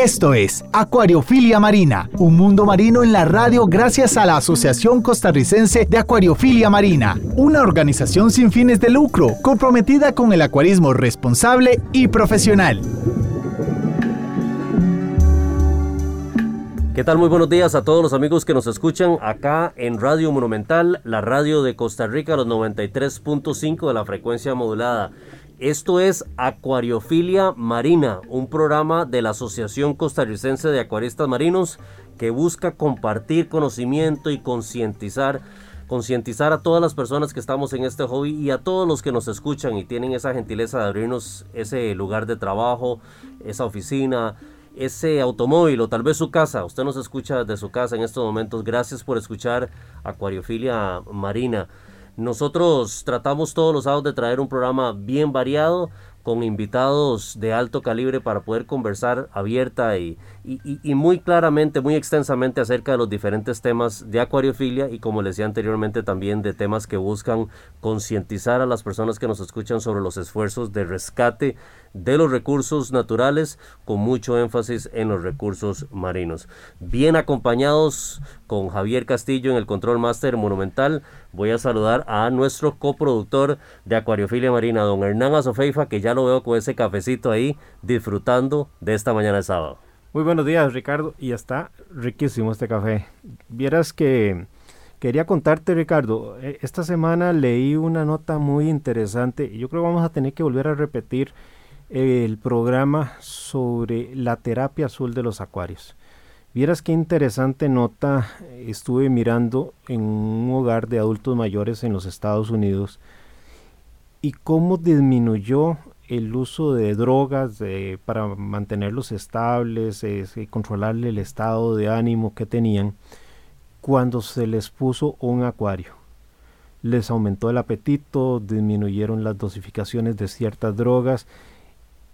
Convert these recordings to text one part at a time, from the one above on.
Esto es Acuariofilia Marina, un mundo marino en la radio gracias a la Asociación Costarricense de Acuariofilia Marina, una organización sin fines de lucro comprometida con el acuarismo responsable y profesional. ¿Qué tal? Muy buenos días a todos los amigos que nos escuchan acá en Radio Monumental, la radio de Costa Rica, los 93.5 de la frecuencia modulada. Esto es Acuariofilia Marina, un programa de la Asociación Costarricense de Acuaristas Marinos que busca compartir conocimiento y concientizar concientizar a todas las personas que estamos en este hobby y a todos los que nos escuchan y tienen esa gentileza de abrirnos ese lugar de trabajo, esa oficina, ese automóvil o tal vez su casa. Usted nos escucha desde su casa en estos momentos. Gracias por escuchar Acuariofilia Marina. Nosotros tratamos todos los sábados de traer un programa bien variado con invitados de alto calibre para poder conversar abierta y, y, muy claramente, muy extensamente acerca de los diferentes temas de acuariofilia y como les decía anteriormente también de temas que buscan concientizar a las personas que nos escuchan sobre los esfuerzos de rescate de los recursos naturales con mucho énfasis en los recursos marinos. Bien acompañados con Javier Castillo en el Control Master Monumental, voy a saludar a nuestro coproductor de Acuariofilia Marina, don Hernán Azofeifa, que ya lo veo con ese cafecito ahí disfrutando de esta mañana de sábado. Muy buenos días, Ricardo. Y está riquísimo este café. Vieras que quería contarte, Ricardo, eh, esta semana leí una nota muy interesante y yo creo que vamos a tener que volver a repetir el programa sobre la terapia azul de los acuarios. Vieras qué interesante nota estuve mirando en un hogar de adultos mayores en los Estados Unidos y cómo disminuyó el uso de drogas para mantenerlos estables, y controlarle el estado de ánimo que tenían cuando se les puso un acuario. Les aumentó el apetito, disminuyeron las dosificaciones de ciertas drogas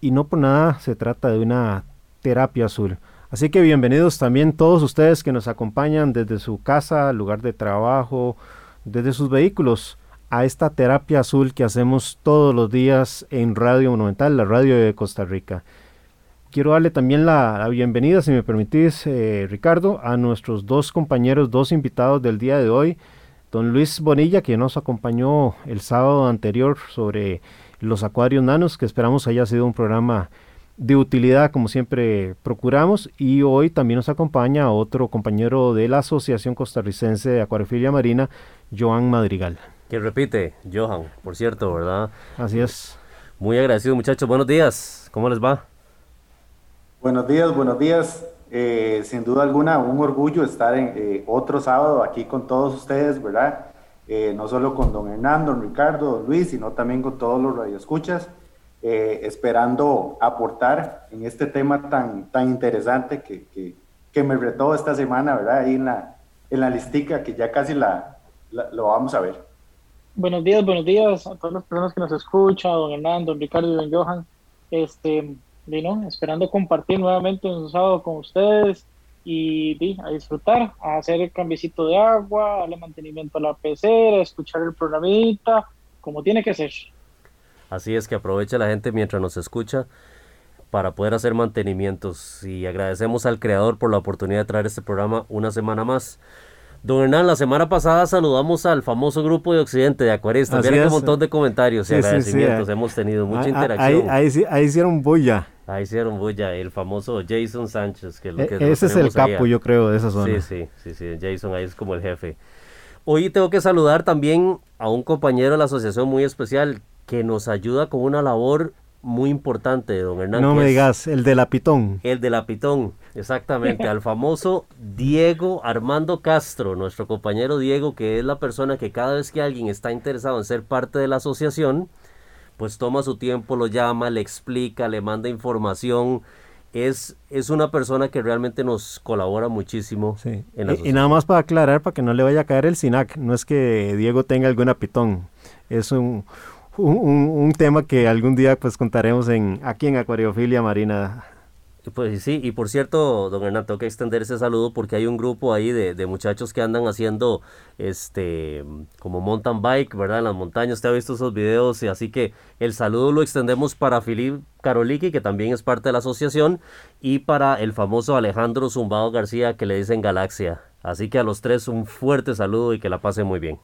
y no por nada se trata de una terapia azul. Así que bienvenidos también todos ustedes que nos acompañan desde su casa, lugar de trabajo, desde sus vehículos a esta terapia azul que hacemos todos los días en Radio Monumental, la radio de Costa Rica. Quiero darle también la, bienvenida, si me permitís, eh, Ricardo, a nuestros dos compañeros, dos invitados del día de hoy. Don Luis Bonilla, que nos acompañó el sábado anterior sobre los acuarios nanos, que esperamos haya sido un programa de utilidad, como siempre procuramos. Y hoy también nos acompaña otro compañero de la Asociación Costarricense de Acuariofilia Marina, Joan Madrigal. Que repite, Johan, por cierto, ¿verdad? Así es. Muy agradecido, muchachos. Buenos días. ¿Cómo les va? Buenos días, buenos días. Eh, sin duda alguna, un orgullo estar en eh, otro sábado aquí con todos ustedes, ¿verdad? Eh, no solo con don Hernando, don Ricardo, don Luis, sino también con todos los radioescuchas, esperando aportar en este tema tan, tan interesante que, que, que, me retó esta semana, ¿verdad? Ahí en la, en la listica que ya casi la, lo vamos a ver. Buenos días, buenos días a todas las personas que nos escuchan, don Hernando, don Ricardo y don Johan. Este, esperando compartir nuevamente un sábado con ustedes y a disfrutar, a hacer el cambiecito de agua, darle mantenimiento a la pecera, escuchar el programita, como tiene que ser. Así es que aproveche la gente mientras nos escucha para poder hacer mantenimientos y agradecemos al creador por la oportunidad de traer este programa una semana más. Don Hernán, la semana pasada saludamos al famoso grupo de Occidente de Acuaristas. Vieron un montón de comentarios y agradecimientos. Hemos tenido mucha ah, ah, interacción. Ahí, ahí, hicieron bulla. Ahí hicieron bulla. El famoso Jason Sánchez. Que, e, ese es el capo, yo creo, de esa zona. Sí, sí, sí, sí. Jason ahí es como el jefe. Hoy tengo que saludar también a un compañero de la asociación muy especial que nos ayuda con una labor muy importante, don Hernán. No me digas, el de la Pitón. El de la Pitón, exactamente, al famoso Diego Armando Castro, nuestro compañero Diego, que es la persona que cada vez que alguien está interesado en ser parte de la asociación, pues toma su tiempo, lo llama, le explica, le manda información. Es, es una persona que realmente nos colabora muchísimo. Sí. y, y, nada más para aclarar, para que no le vaya a caer el SINAC, no es que Diego tenga alguna pitón, es un, un, tema que algún día pues contaremos en aquí en Acuariofilia Marina. Pues sí, y por cierto, don Hernán, tengo que extender ese saludo porque hay un grupo ahí de, muchachos que andan haciendo este como mountain bike, ¿verdad? En las montañas, usted ha visto esos videos, y así que el saludo lo extendemos para Filip Karoliki, que también es parte de la asociación, y para el famoso Alejandro Zumbado García, que le dicen Galaxia. Así que a los tres un fuerte saludo y que la pasen muy bien.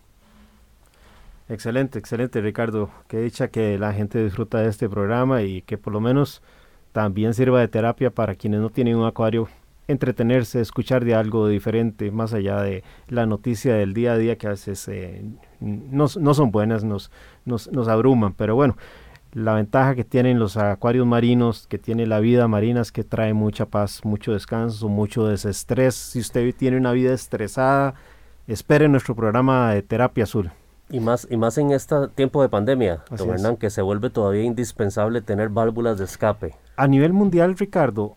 Excelente, excelente Ricardo. Qué dicha que la gente disfruta de este programa y que por lo menos también sirva de terapia para quienes no tienen un acuario, entretenerse, escuchar de algo diferente, más allá de la noticia del día a día que a veces eh, no, son buenas, nos, nos, nos abruman. Pero bueno, la ventaja que tienen los acuarios marinos, que tiene la vida marina es que trae mucha paz, mucho descanso, mucho desestrés. Si usted tiene una vida estresada, espere nuestro programa de terapia azul. Y más, y más en este tiempo de pandemia, don Hernán, que se vuelve todavía indispensable tener válvulas de escape. A nivel mundial, Ricardo,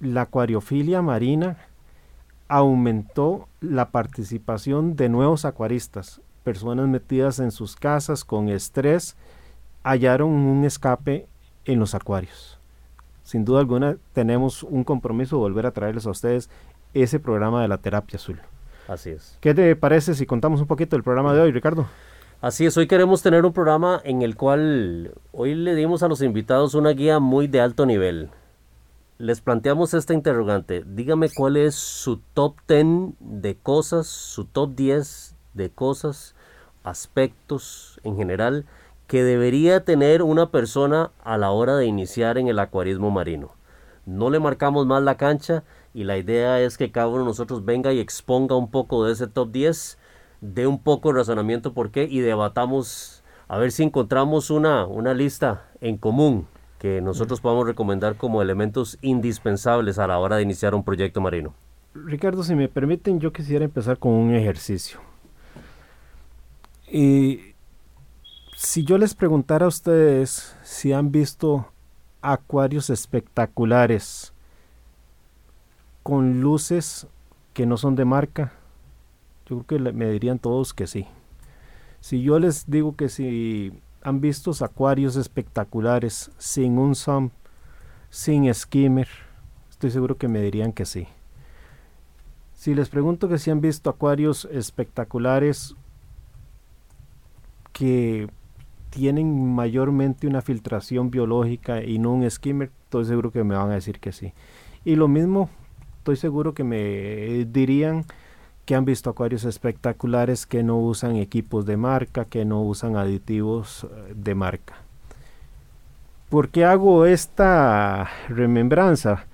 la acuariofilia marina aumentó la participación de nuevos acuaristas, personas metidas en sus casas con estrés, hallaron un escape en los acuarios. Sin duda alguna tenemos un compromiso de volver a traerles a ustedes ese programa de la terapia azul. Así es. ¿Qué te parece si contamos un poquito del programa de hoy, Ricardo? Así es, hoy queremos tener un programa en el cual hoy le dimos a los invitados una guía muy de alto nivel. Les planteamos esta interrogante. Dígame cuál es su top 10 de cosas, su top 10 de cosas, aspectos en general que debería tener una persona a la hora de iniciar en el acuarismo marino. No le marcamos más la cancha, y la idea es que cada uno de nosotros venga y exponga un poco de ese top 10, de un poco de razonamiento por qué y debatamos a ver si encontramos una, una lista en común que nosotros podamos recomendar como elementos indispensables a la hora de iniciar un proyecto marino. Ricardo, si me permiten, yo quisiera empezar con un ejercicio. Y si yo les preguntara a ustedes si han visto acuarios espectaculares con luces que no son de marca? Yo creo que me dirían todos que sí. Si yo les digo que si han visto acuarios espectaculares sin un sump, sin skimmer, estoy seguro que me dirían que sí. Si les pregunto que si han visto acuarios espectaculares que tienen mayormente una filtración biológica y no un skimmer, estoy seguro que me van a decir que sí. Y lo mismo estoy seguro que me dirían que han visto acuarios espectaculares que no usan equipos de marca, que no usan aditivos eh, de marca. ¿Por qué hago esta remembranza?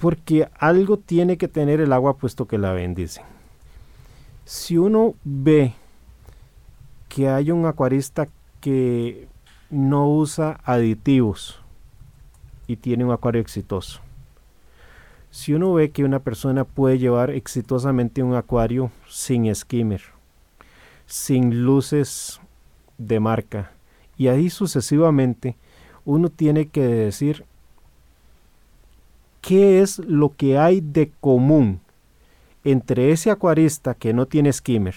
Porque algo tiene que tener el agua puesto que la bendicen. Si uno ve que hay un acuarista que no usa aditivos y tiene un acuario exitoso, si uno ve que una persona puede llevar exitosamente un acuario sin skimmer, sin luces de marca, y ahí sucesivamente, uno tiene que decir qué es lo que hay de común entre ese acuarista que no tiene skimmer,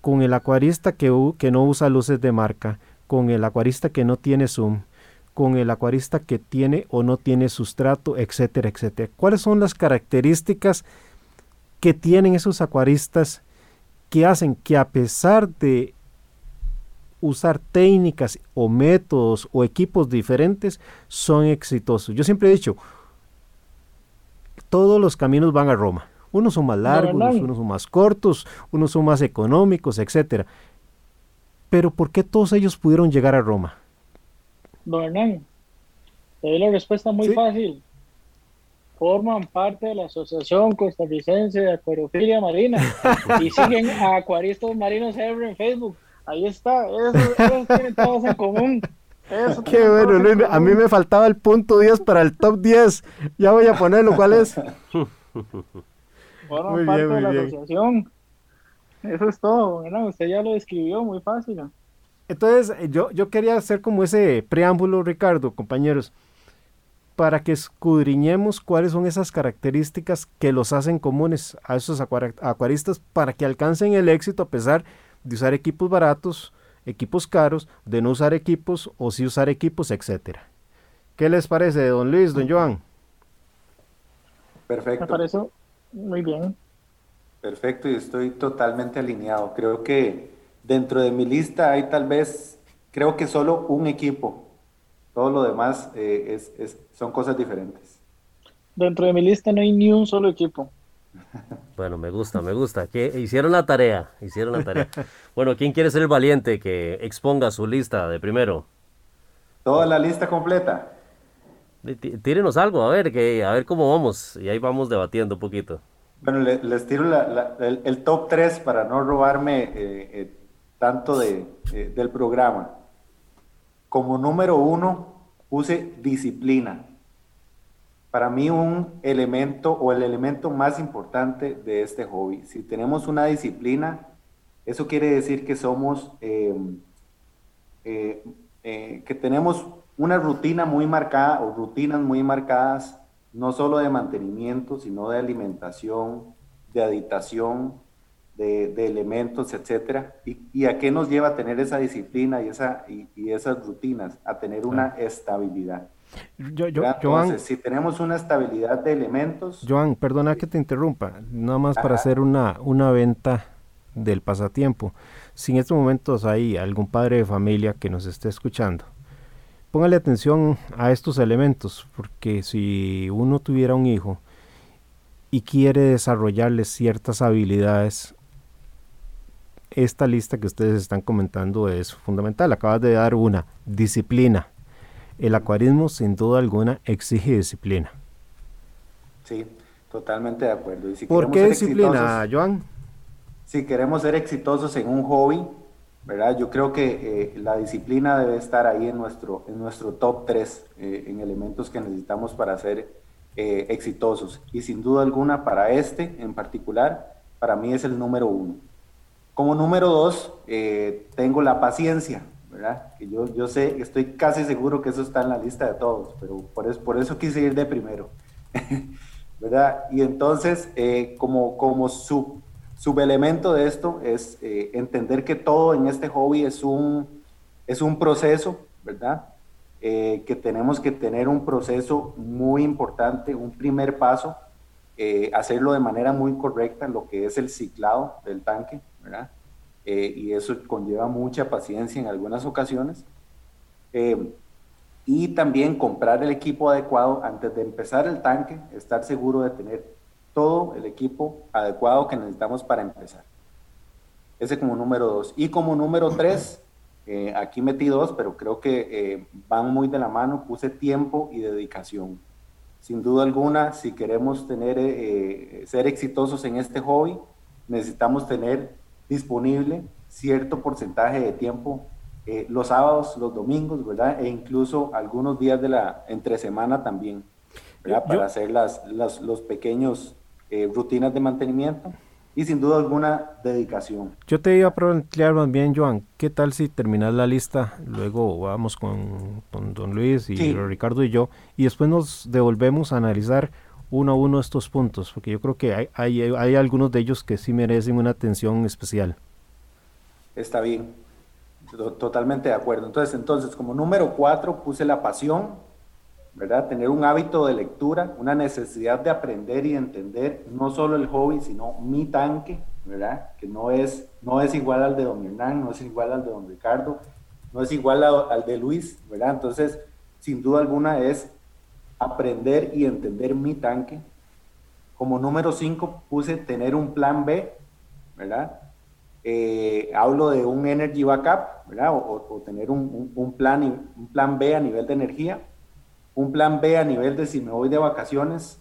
con el acuarista que, que no usa luces de marca, con el acuarista que no tiene zoom, con el acuarista que tiene o no tiene sustrato, etcétera, etcétera. ¿Cuáles son las características que tienen esos acuaristas que hacen que a pesar de usar técnicas o métodos o equipos diferentes, son exitosos? Yo siempre he dicho, todos los caminos van a Roma. Unos son más largos, unos son más cortos, unos son más económicos, etcétera. Pero ¿por qué todos ellos pudieron llegar a Roma? Don Hernán, te doy la respuesta muy fácil. Forman parte de la Asociación Costarricense de Acuariofilia Marina y siguen a Acuaristas Marinos Ever en Facebook. Ahí está, eso, tienen todos en común. Qué bueno, a mí me faltaba el punto 10 para el top 10. Ya voy a ponerlo, ¿cuál es? Forman parte de la asociación. Eso es todo, ¿no? usted ya lo describió muy fácil. Entonces, eh, yo, yo quería hacer como ese preámbulo, Ricardo, compañeros, para que escudriñemos cuáles son esas características que los hacen comunes a esos acuaristas para que alcancen el éxito a pesar de usar equipos baratos, equipos caros, de no usar equipos o si usar equipos, etcétera. ¿Qué les parece, don Luis, don Joan? Perfecto. Me parece muy bien. Perfecto, y estoy totalmente alineado. Creo que dentro de mi lista hay tal vez, creo que solo un equipo. Todo lo demás eh, es, son cosas diferentes. Dentro de mi lista no hay ni un solo equipo. Bueno, me gusta, me gusta. Que hicieron la tarea, hicieron la tarea. Bueno, ¿quién quiere ser el valiente que exponga su lista de primero? Toda la lista completa. Tírenos algo, a ver, que, a ver cómo vamos. Y ahí vamos debatiendo un poquito. Bueno, les tiro el, top 3 para no robarme eh, eh, tanto de, eh, del programa. Como número uno, puse disciplina. Para mí un elemento o el elemento más importante de este hobby. Si tenemos una disciplina, eso quiere decir que somos, que tenemos una rutina muy marcada o rutinas muy marcadas no solo de mantenimiento, sino de alimentación, de habitación, de, elementos, etcétera. Y, a qué nos lleva a tener esa disciplina y, esa, y, esas rutinas? A tener una estabilidad. Yo, yo, Entonces, si tenemos una estabilidad de elementos... Joan, perdona que te interrumpa, nada más para hacer una, una venta del pasatiempo. Si en estos momentos hay algún padre de familia que nos esté escuchando póngale atención a estos elementos, porque si uno tuviera un hijo y quiere desarrollarle ciertas habilidades, esta lista que ustedes están comentando es fundamental. Acabas de dar una, disciplina. El acuarismo sin duda alguna exige disciplina. Sí, totalmente de acuerdo. ¿Por qué disciplina, Joan? Si queremos ser exitosos en un hobby, ¿verdad? Yo creo que eh, la disciplina debe estar ahí en nuestro, en nuestro top 3 eh, en elementos que necesitamos para ser eh, exitosos. Y sin duda alguna, para este en particular, para mí es el número uno. Como número dos, tengo la paciencia, ¿verdad? Que yo, yo sé, estoy casi seguro que eso está en la lista de todos, pero por eso, por eso quise ir de primero, ¿verdad? Y entonces, como, como sub Subelemento de esto es eh, entender que todo en este hobby es un, es un proceso, ¿verdad? Eh, que tenemos que tener un proceso muy importante, un primer paso, eh, hacerlo de manera muy correcta, lo que es el ciclado del tanque, ¿verdad? y eso conlleva mucha paciencia en algunas ocasiones. y también comprar el equipo adecuado antes de empezar el tanque, estar seguro de tener todo el equipo adecuado que necesitamos para empezar. Ese como número dos. Y como número tres, eh, aquí metí dos, pero creo que eh, van muy de la mano, puse tiempo y dedicación. Sin duda alguna, si queremos tener, eh, ser exitosos en este hobby, necesitamos tener disponible cierto porcentaje de tiempo los sábados, los domingos, ¿verdad? E incluso algunos días de la entre semana también, ¿verdad? Para hacer las, las, los pequeños eh, rutinas de mantenimiento y sin duda alguna dedicación. Yo te iba a plantear más bien, Joan, ¿qué tal si terminas la lista? Luego vamos con, don Luis y Ricardo y yo y después nos devolvemos a analizar uno a uno estos puntos, porque yo creo que hay, hay, hay algunos de ellos que sí merecen una atención especial. Está bien, totalmente de acuerdo. Entonces, entonces como número cuatro puse la pasión, ¿verdad? Tener un hábito de lectura, una necesidad de aprender y entender no solo el hobby, sino mi tanque, ¿verdad? Que no es, no es igual al de don Hernán, no es igual al de don Ricardo, no es igual al de Luis, ¿verdad? Entonces, sin duda alguna es aprender y entender mi tanque. Como número 5 puse tener un plan B, ¿verdad? Eh, hablo de un energy backup, ¿verdad? O, tener un, un, plan, un plan B a nivel de energía un plan B a nivel de si me voy de vacaciones,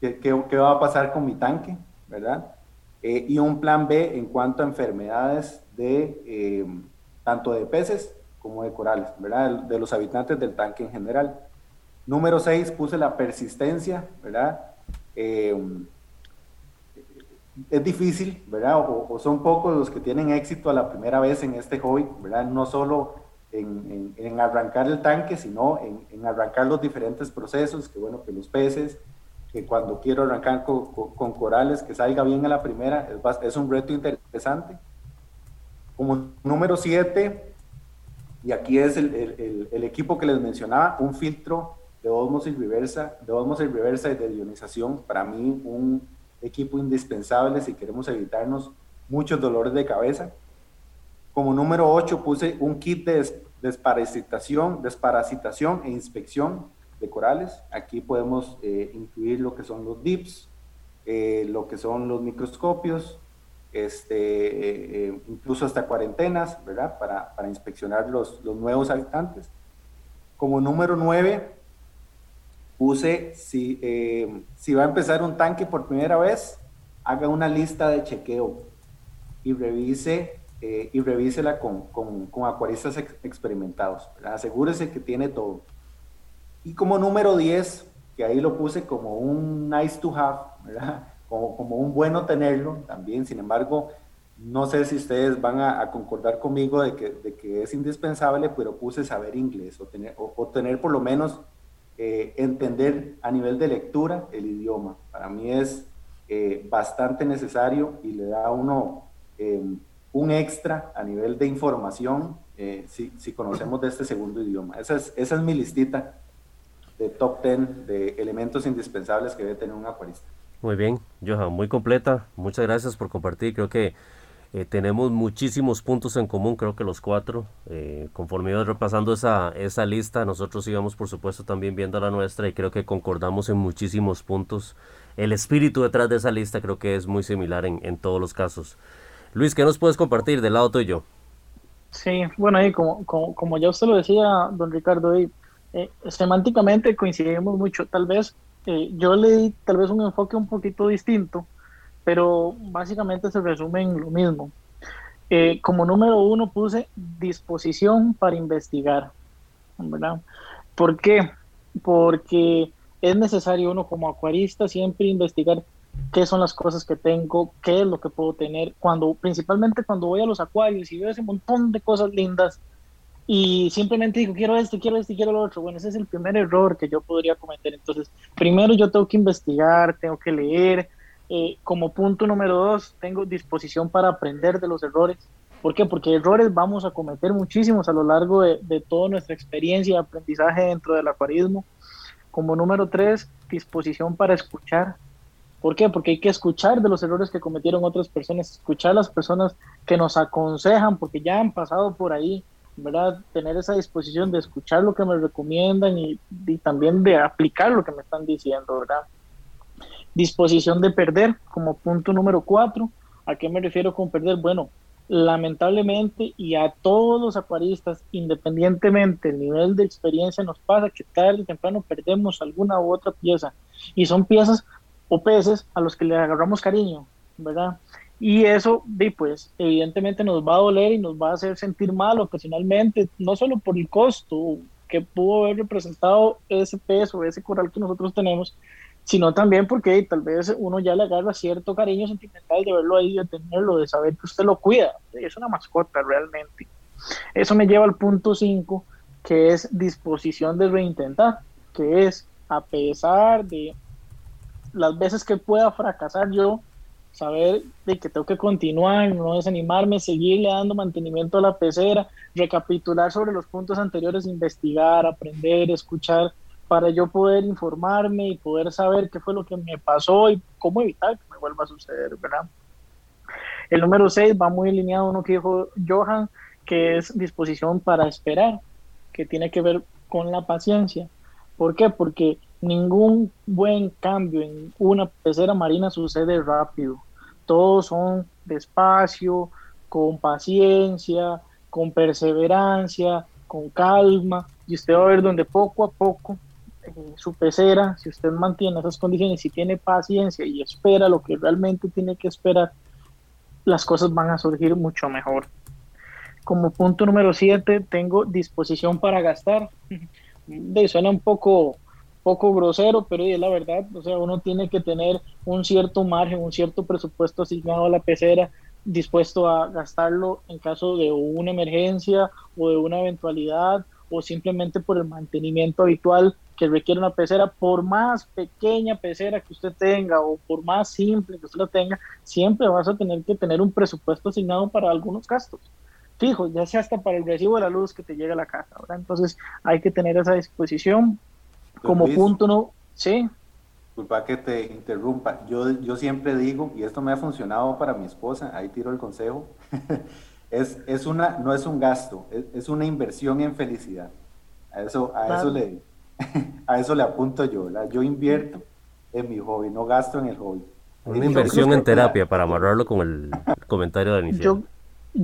qué, qué, va a pasar con mi tanque, ¿verdad? Eh, y un plan B en cuanto a enfermedades de eh, tanto de peces como de corales, ¿verdad? De, los habitantes del tanque en general. Número 6 puse la persistencia, ¿verdad? Eh, es difícil, ¿verdad? O, o, son pocos los que tienen éxito a la primera vez en este hobby, ¿verdad? No solo en, arrancar el tanque, sino en, arrancar los diferentes procesos, que bueno, que los peces, que cuando quiero arrancar con, corales, que salga bien a la primera, es, es un reto interesante. Como número 7, Y aquí es el, el, equipo que les mencionaba, un filtro de osmosis reversa, de osmosis reversa y de ionización, para mí un equipo indispensable si queremos evitarnos muchos dolores de cabeza. Como número 8 puse un kit de desparasitación, desparasitación e inspección de corales. Aquí podemos eh, incluir lo que son los DIPS, eh, lo que son los microscopios, este, eh, incluso hasta cuarentenas, ¿verdad? Para, para inspeccionar los, los, nuevos habitantes. Como número 9, puse, si, si va a empezar un tanque por primera vez, haga una lista de chequeo y revise y revísela con, con, con acuaristas experimentados. Asegúrese que tiene todo. Y como número 10, que ahí lo puse como un nice to have, Como, como un bueno tenerlo también, sin embargo, no sé si ustedes van a, concordar conmigo de que, de que, es indispensable, pero puse saber inglés o tener, o, tener por lo menos eh, entender a nivel de lectura el idioma. Para mí es eh, bastante necesario y le da uno em, un extra a nivel de información eh, si, si, conocemos de este segundo idioma. Esa es, esa es mi listita de top 10 de elementos indispensables que debe tener un acuarista. Muy bien, Johan, muy completa. Muchas gracias por compartir. Creo que eh, tenemos muchísimos puntos en común, creo que los cuatro. Eh, conforme iba repasando esa, esa lista, nosotros íbamos por supuesto también viendo la nuestra y creo que concordamos en muchísimos puntos. El espíritu detrás de esa lista creo que es muy similar en, en todos los casos. Luis, ¿qué nos puedes compartir del lado tuyo? Sí, bueno, ahí como, como, como ya usted lo decía, don Ricardo, ahí, eh, semánticamente coincidimos mucho. Tal vez eh, yo le di tal vez un enfoque un poquito distinto, pero básicamente se resume en lo mismo. Eh, como número uno puse disposición para investigar, ¿verdad? ¿Por qué? Porque es necesario uno como acuarista siempre investigar qué son las cosas que tengo, qué es lo que puedo tener, cuando principalmente cuando voy a los acuarios y veo ese montón de cosas lindas, y simplemente digo, quiero esto, quiero esto, quiero lo otro. Bueno, ese es el primer error que yo podría cometer. Entonces, primero yo tengo que investigar, tengo que leer. Eh, como punto número dos, tengo disposición para aprender de los errores. ¿Por qué? Porque errores vamos a cometer muchísimos a lo largo de, de toda nuestra experiencia de aprendizaje dentro del acuarismo. Como número tres, disposición para escuchar. ¿Por qué? Porque hay que escuchar de los errores que cometieron otras personas, escuchar a las personas que nos aconsejan, porque ya han pasado por ahí, ¿verdad? Tener esa disposición de escuchar lo que me recomiendan y, también de aplicar lo que me están diciendo, ¿verdad? Disposición de perder como punto número cuatro. ¿A qué me refiero con perder? Bueno, lamentablemente y a todos los acuaristas, independientemente del nivel de experiencia, nos pasa que tarde o temprano perdemos alguna u otra pieza. Y son piezas o peces a los que le agarramos cariño, ¿verdad? Y eso, pues, evidentemente nos va a doler y nos va a hacer sentir mal ocasionalmente, no solo por el costo que pudo haber representado ese peso, ese coral que nosotros tenemos, sino también porque tal vez uno ya le agarra cierto cariño sentimental de verlo ahí, de tenerlo, de saber que usted lo cuida. Es una mascota realmente. Eso me lleva al punto 5, que es disposición de reintentar, que es a pesar de las veces que pueda fracasar yo, saber de que tengo que continuar, no desanimarme, seguirle dando mantenimiento a la pecera, recapitular sobre los puntos anteriores, investigar, aprender, escuchar, para yo poder informarme y poder saber qué fue lo que me pasó y cómo evitar que me vuelva a suceder, ¿verdad? El número 6 va muy alineado a uno que dijo Johan, que es disposición para esperar, que tiene que ver con la paciencia. ¿Por qué? Porque ningún buen cambio en una pecera marina sucede rápido. Todos son despacio, con paciencia, con perseverancia, con calma. Y usted va a ver donde poco a poco eh, su pecera, si usted mantiene esas condiciones, si tiene paciencia y espera lo que realmente tiene que esperar, las cosas van a surgir mucho mejor. Como punto número 7, tengo disposición para gastar. De, suena un poco poco grosero, pero es la verdad, o sea, uno tiene que tener un cierto margen, un cierto presupuesto asignado a la pecera, dispuesto a gastarlo en caso de una emergencia o de una eventualidad o simplemente por el mantenimiento habitual que requiere una pecera, por más pequeña pecera que usted tenga o por más simple que usted la tenga, siempre vas a tener que tener un presupuesto asignado para algunos gastos fijo, ya sea hasta para el recibo de la luz que te llega a la casa, ¿verdad? Entonces hay que tener esa disposición como punto no, sí. Disculpa que te interrumpa, yo, yo siempre digo, y esto me ha funcionado para mi esposa, ahí tiro el consejo, es, es una, no es un gasto, es, una inversión en felicidad. A eso, a eso le, a eso le apunto yo, ¿verdad? Yo invierto en mi hobby, no gasto en el hobby. Una inversión en terapia para amarrarlo con el comentario de la inicial. Yo,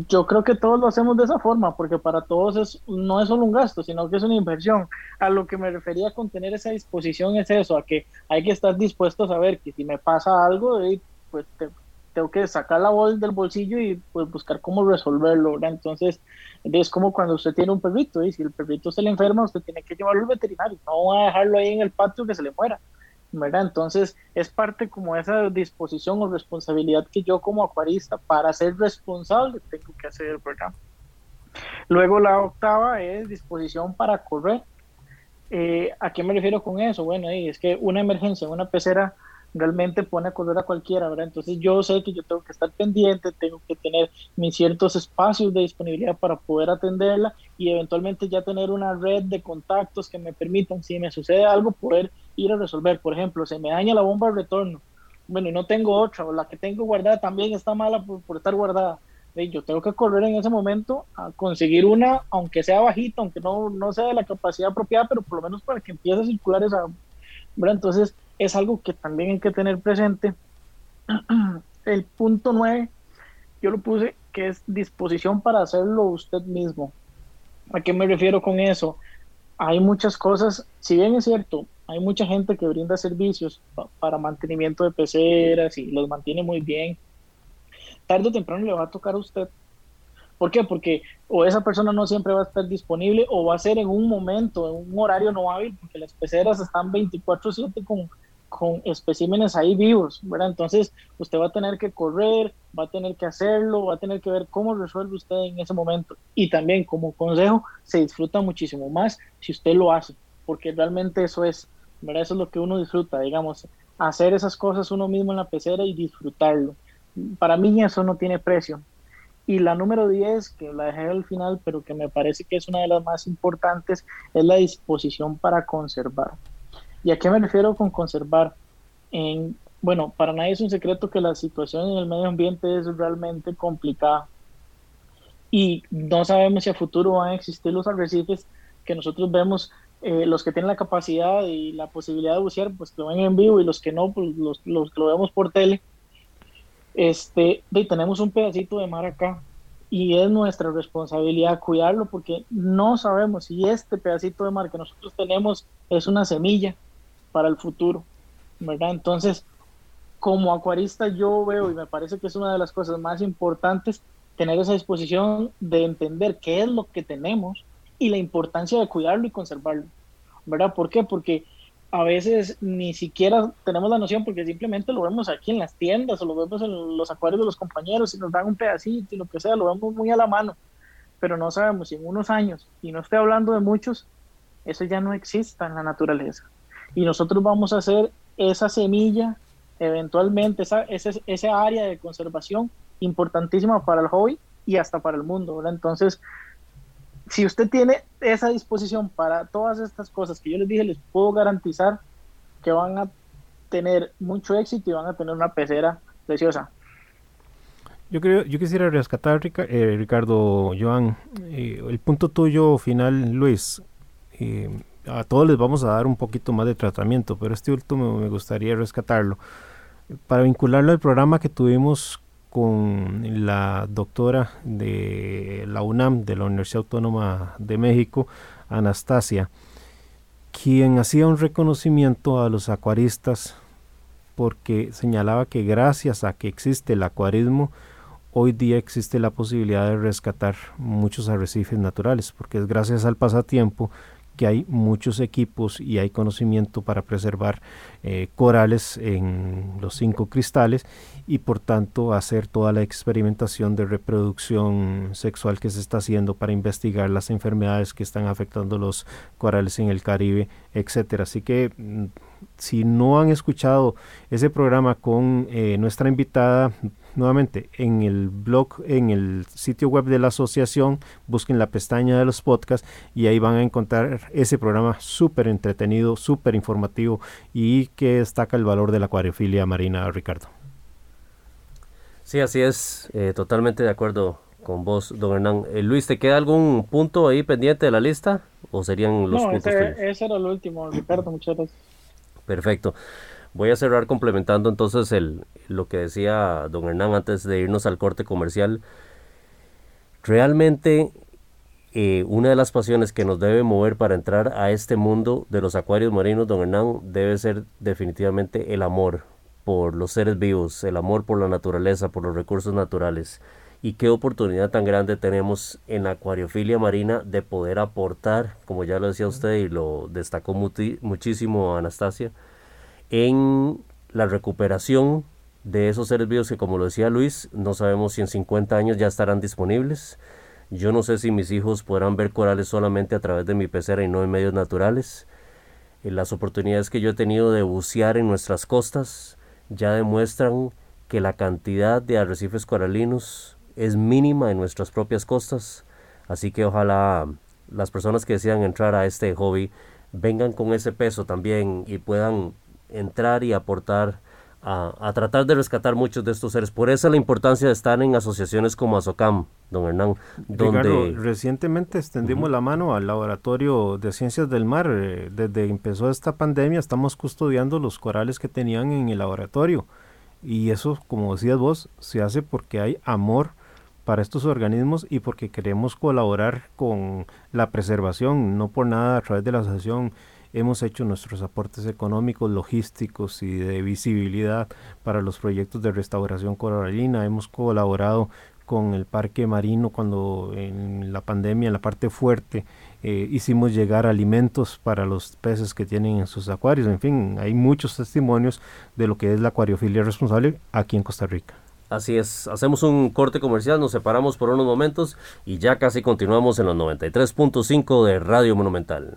yo creo que todos lo hacemos de esa forma, porque para todos es, no es solo un gasto, sino que es una inversión. A lo que me refería con tener esa disposición es eso, a que hay que estar dispuesto a saber que si me pasa algo, pues tengo que sacar la bolsa del bolsillo y pues buscar cómo resolverlo, ¿verdad? Entonces, es como cuando usted tiene un perrito, y si el perrito se le enferma, usted tiene que llevarlo al veterinario, no va a dejarlo ahí en el patio que se le muera. ¿verdad? Entonces es parte como esa disposición o responsabilidad que yo como acuarista para ser responsable tengo que hacer, ¿verdad? Luego la octava es disposición para correr. Eh, ¿A qué me refiero con eso? Bueno, es que una emergencia, una pecera realmente pone a correr a cualquiera, ¿verdad? Entonces yo sé que yo tengo que estar pendiente, tengo que tener mis ciertos espacios de disponibilidad para poder atenderla y eventualmente ya tener una red de contactos que me permitan, si me sucede algo, poder ir a resolver. Por ejemplo, se me daña la bomba de retorno, bueno, y no tengo otra, o la que tengo guardada también está mala por, estar guardada. Yo tengo que correr en ese momento a conseguir una, aunque sea bajita, aunque no, no sea de la capacidad apropiada, pero por lo menos para que empiece a circular esa. ¿verdad? Entonces, es algo que también hay que tener presente. El punto 9, yo lo puse que es disposición para hacerlo usted mismo. ¿A qué me refiero con eso? Hay muchas cosas, si bien es cierto, hay mucha gente que brinda servicios para mantenimiento de peceras y los mantiene muy bien. Tarde o temprano le va a tocar a usted. ¿Por qué? Porque o esa persona no siempre va a estar disponible o va a ser en un momento, en un horario no hábil, porque las peceras están 24/7 con con especímenes ahí vivos. Entonces usted va a tener que correr, va a tener que hacerlo, va a tener que ver cómo resuelve usted en ese momento. Y también como consejo, se disfruta muchísimo más si usted lo hace, porque realmente eso es. Eso es lo que uno disfruta, digamos, hacer esas cosas uno mismo en la pecera y disfrutarlo. Para mí eso no tiene precio. Y la número 10, que la dejé al final, pero que me parece que es una de las más importantes, es la disposición para conservar. ¿Y a qué me refiero con conservar? En, bueno, para nadie es un secreto que la situación en el medio ambiente es realmente complicada y no sabemos si a futuro van a existir los arrecifes que nosotros vemos, eh, los que tienen la capacidad y la posibilidad de bucear, pues que lo ven en vivo y los que no, pues los, los que lo vemos por tele. Este, de, tenemos un pedacito de mar acá y es nuestra responsabilidad cuidarlo porque no sabemos si este pedacito de mar que nosotros tenemos es una semilla para el futuro, ¿verdad? Entonces, como acuarista yo veo y me parece que es una de las cosas más importantes tener esa disposición de entender qué es lo que tenemos y la importancia de cuidarlo y conservarlo, ¿verdad? ¿Por qué? Porque a veces ni siquiera tenemos la noción porque simplemente lo vemos aquí en las tiendas o lo vemos en los acuarios de los compañeros y nos dan un pedacito y lo que sea, lo vemos muy a la mano, pero no sabemos si en unos años, y no estoy hablando de muchos, eso ya no exista en la naturaleza y nosotros vamos a hacer esa semilla, eventualmente, esa, esa, área de conservación importantísima para el hobby y hasta para el mundo. Entonces, si usted tiene esa disposición para todas estas cosas que yo les dije, les puedo garantizar que van a tener mucho éxito y van a tener una pecera preciosa. Yo creo, yo quisiera rescatar, eh, Ricardo, Joan, eh, el punto tuyo final, Luis. Eh, a todos les vamos a dar un poquito más de tratamiento, pero este último me gustaría rescatarlo. Para vincularlo al programa que tuvimos con la doctora de la UNAM, de la Universidad Autónoma de México, Anastasia, quien hacía un reconocimiento a los acuaristas porque señalaba que gracias a que existe el acuarismo, hoy día existe la posibilidad de rescatar muchos arrecifes naturales, porque es gracias al pasatiempo que hay muchos equipos y hay conocimiento para preservar eh, corales en los cinco cristales y por tanto hacer toda la experimentación de reproducción sexual que se está haciendo para investigar las enfermedades que están afectando los corales en el Caribe, etcétera. Así que mm, si no han escuchado ese programa con eh, nuestra invitada nuevamente en el blog, en el sitio web de la asociación, busquen la pestaña de los podcasts y ahí van a encontrar ese programa súper entretenido, súper informativo y que destaca el valor de la acuariofilia marina, Ricardo. Sí, así es, eh, totalmente de acuerdo con vos, don Hernán. Eh, Luis, ¿te queda algún punto ahí pendiente de la lista o serían los puntos ese, ese era el último, Ricardo, muchas gracias. Perfecto. Voy a cerrar complementando entonces el, lo que decía don Hernán antes de irnos al corte comercial. Realmente eh, una de las pasiones que nos debe mover para entrar a este mundo de los acuarios marinos, don Hernán, debe ser definitivamente el amor por los seres vivos, el amor por la naturaleza, por los recursos naturales. Y qué oportunidad tan grande tenemos en la acuariofilia marina de poder aportar, como ya lo decía usted y lo destacó muchísimo Anastasia, en la recuperación de esos seres vivos que, como lo decía Luis, no sabemos si en 50 años ya estarán disponibles. Yo no sé si mis hijos podrán ver corales solamente a través de mi pecera y no en medios naturales. En las oportunidades que yo he tenido de bucear en nuestras costas ya demuestran que la cantidad de arrecifes coralinos es mínima en nuestras propias costas. Así que ojalá las personas que desean entrar a este hobby vengan con ese peso también y puedan entrar y aportar a, tratar de rescatar muchos de estos seres. Por eso la importancia de estar en asociaciones como ASOCAM, don Hernán. Donde... recientemente extendimos la mano al Laboratorio de Ciencias del Mar. Eh, desde empezó esta pandemia estamos custodiando los corales que tenían en el laboratorio. Y eso, como decías vos, se hace porque hay amor para estos organismos y porque queremos colaborar con la preservación, no por nada a través de la asociación hemos hecho nuestros aportes económicos, logísticos y de visibilidad para los proyectos de restauración coralina. Hemos colaborado con el parque marino cuando en la pandemia, en la parte fuerte, eh, hicimos llegar alimentos para los peces que tienen en sus acuarios. En fin, hay muchos testimonios de lo que es la acuariofilia responsable aquí en Costa Rica. Así es, hacemos un corte comercial, nos separamos por unos momentos y ya casi continuamos en los 93.5 de Radio Monumental.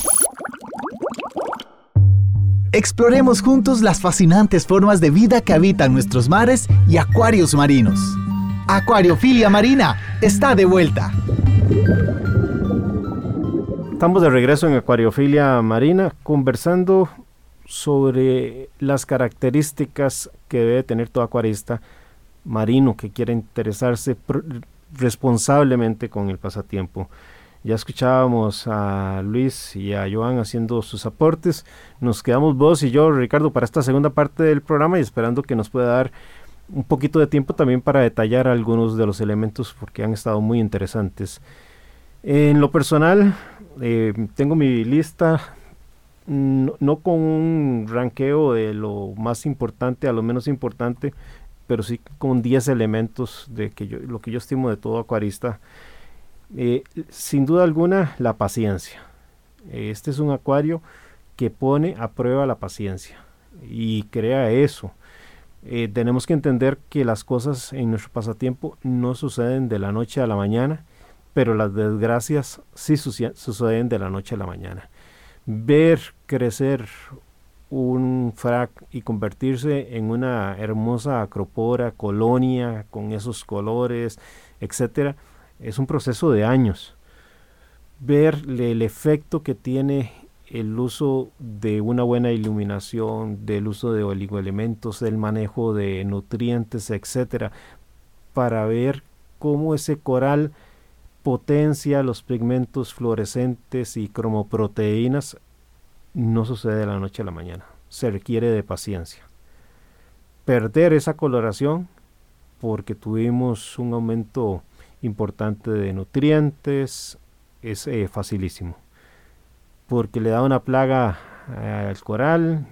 Exploremos juntos las fascinantes formas de vida que habitan nuestros mares y acuarios marinos. Acuariofilia Marina está de vuelta. Estamos de regreso en Acuariofilia Marina conversando sobre las características que debe tener todo acuarista marino que quiere interesarse responsablemente con el pasatiempo. Ya escuchábamos a Luis y a Joan haciendo sus aportes. Nos quedamos vos y yo, Ricardo, para esta segunda parte del programa y esperando que nos pueda dar un poquito de tiempo también para detallar algunos de los elementos porque han estado muy interesantes. En lo personal, eh, tengo mi lista no, no, con un ranqueo de lo más importante a lo menos importante, pero sí con 10 elementos de que yo, lo que yo estimo de todo acuarista eh, sin duda alguna, la paciencia. Este es un acuario que pone a prueba la paciencia y crea eso. Eh, tenemos que entender que las cosas en nuestro pasatiempo no suceden de la noche a la mañana, pero las desgracias sí suceden de la noche a la mañana. Ver crecer un frac y convertirse en una hermosa acropora, colonia, con esos colores, etcétera, es un proceso de años. Ver el efecto que tiene el uso de una buena iluminación, del uso de oligoelementos, del manejo de nutrientes, etcétera, para ver cómo ese coral potencia los pigmentos fluorescentes y cromoproteínas no sucede de la noche a la mañana. Se requiere de paciencia. Perder esa coloración porque tuvimos un aumento importante de nutrientes, es eh, facilísimo. Porque le da una plaga eh, al coral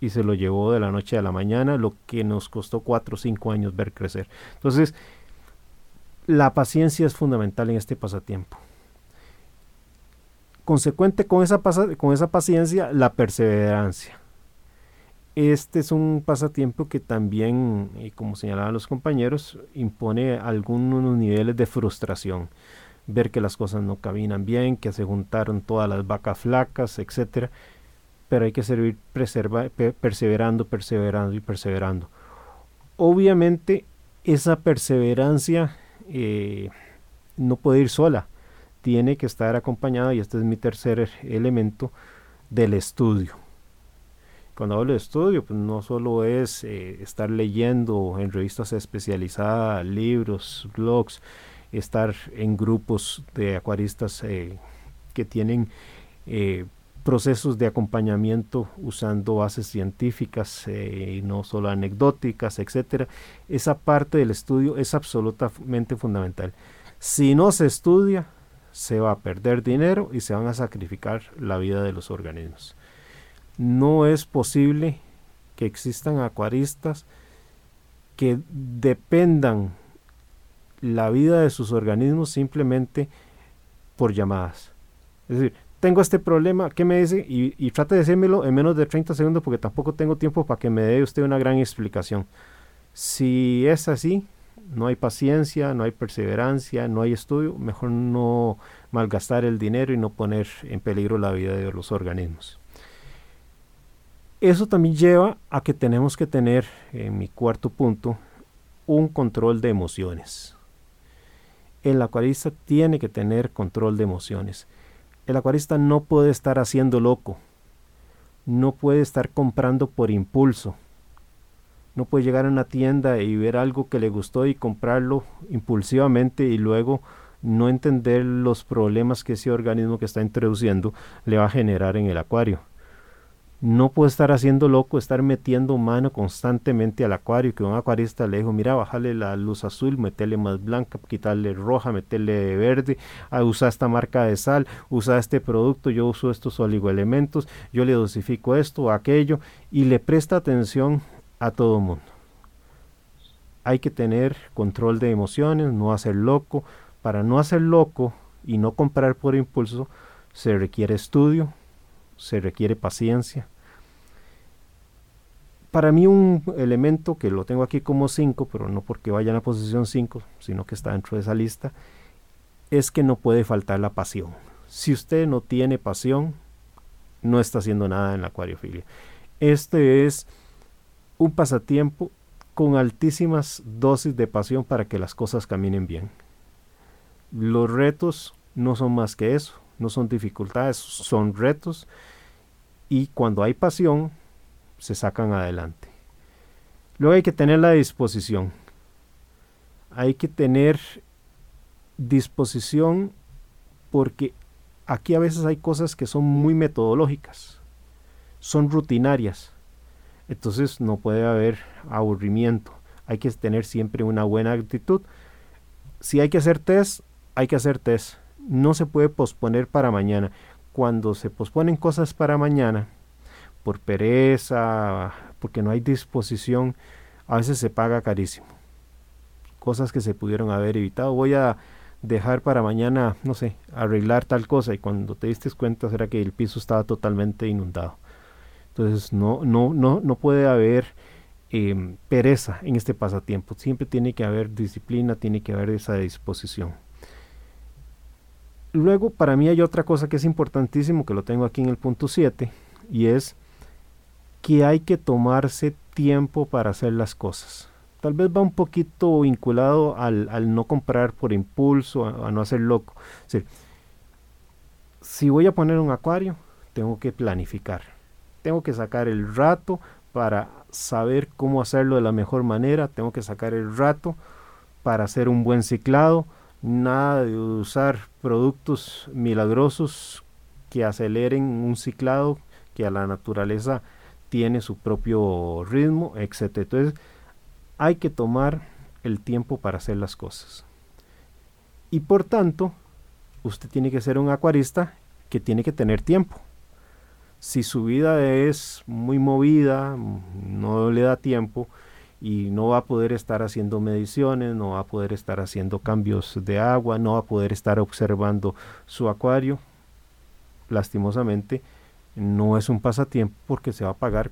y se lo llevó de la noche a la mañana, lo que nos costó 4 o 5 años ver crecer. Entonces, la paciencia es fundamental en este pasatiempo. Consecuente con esa, con esa paciencia, la perseverancia. Este es un pasatiempo que también, como señalaban los compañeros, impone algunos niveles de frustración. Ver que las cosas no caminan bien, que se juntaron todas las vacas flacas, etc. Pero hay que seguir perseverando, perseverando y perseverando. Obviamente, esa perseverancia eh, no puede ir sola, tiene que estar acompañada, y este es mi tercer elemento, del estudio cuando hablo de estudio, pues no solo es eh, estar leyendo en revistas especializadas, libros, blogs, estar en grupos de acuaristas eh, que tienen eh, procesos de acompañamiento usando bases científicas y no solo anecdóticas, etcétera. Esa parte del estudio es absolutamente fundamental. Si no se estudia, se va a perder dinero y se van a sacrificar la vida de los organismos no es posible que existan acuaristas que dependan la vida de sus organismos simplemente por llamadas. Es decir, tengo este problema, ¿qué me dice? Y, trate de decírmelo en menos de 30 segundos porque tampoco tengo tiempo para que me dé usted una gran explicación. Si es así, no hay paciencia, no hay perseverancia, no hay estudio, mejor no malgastar el dinero y no poner en peligro la vida de los organismos. Eso también lleva a que tenemos que tener, en mi cuarto punto, un control de emociones. El acuarista tiene que tener control de emociones. El acuarista no puede estar haciendo loco. No puede estar comprando por impulso. No puede llegar a una tienda y ver algo que le gustó y comprarlo impulsivamente y luego no entender los problemas que ese organismo que está introduciendo le va a generar en el acuario no puede estar haciendo loco, estar metiendo mano constantemente al acuario, que un acuarista le dijo, mira, bájale la luz azul, meterle más blanca, quitarle roja, meterle verde, a usar esta marca de sal, usa este producto, yo uso estos oligoelementos, yo le dosifico esto aquello, y le presta atención a todo mundo. Hay que tener control de emociones, no hacer loco. Para no hacer loco y no comprar por impulso, se requiere estudio, se requiere paciencia, para mí un elemento que lo tengo aquí como 5, pero no porque vaya en la posición 5, sino que está dentro de esa lista, es que no puede faltar la pasión. Si usted no tiene pasión, no está haciendo nada en la acuariofilia. Este es un pasatiempo con altísimas dosis de pasión para que las cosas caminen bien. Los retos no son más que eso, no son dificultades, son retos. Y cuando hay pasión, se sacan adelante. Luego hay que tener la disposición. Hay que tener disposición porque aquí a veces hay cosas que son muy metodológicas, son rutinarias. Entonces no puede haber aburrimiento. Hay que tener siempre una buena actitud. Si hay que hacer test, hay que hacer test. No se puede posponer para mañana. Cuando se posponen cosas para mañana, por pereza, porque no hay disposición, a veces se paga carísimo. Cosas que se pudieron haber evitado. Voy a dejar para mañana, no sé, arreglar tal cosa y cuando te diste cuenta era que el piso estaba totalmente inundado. Entonces no, no, no, no puede haber em, pereza en este pasatiempo. Siempre tiene que haber disciplina, tiene que haber esa disposición. Luego, para mí hay otra cosa que es importantísimo, que lo tengo aquí en el punto 7, y es que hay que tomarse tiempo para hacer las cosas. Tal vez va un poquito vinculado al, no comprar por impulso, a, no hacer loco. si voy a poner un acuario, tengo que planificar. Tengo que sacar el rato para saber cómo hacerlo de la mejor manera. Tengo que sacar el rato para hacer un buen ciclado. Nada de usar productos milagrosos que aceleren un ciclado que a la naturaleza tiene su propio ritmo, etc. Entonces, hay que tomar el tiempo para hacer las cosas. Y por tanto, usted tiene que ser un acuarista que tiene que tener tiempo. Si su vida es muy movida, no le da tiempo y no va a poder estar haciendo mediciones, no va a poder estar haciendo cambios de agua, no va a poder estar observando su acuario, lastimosamente no es un pasatiempo porque se va a pagar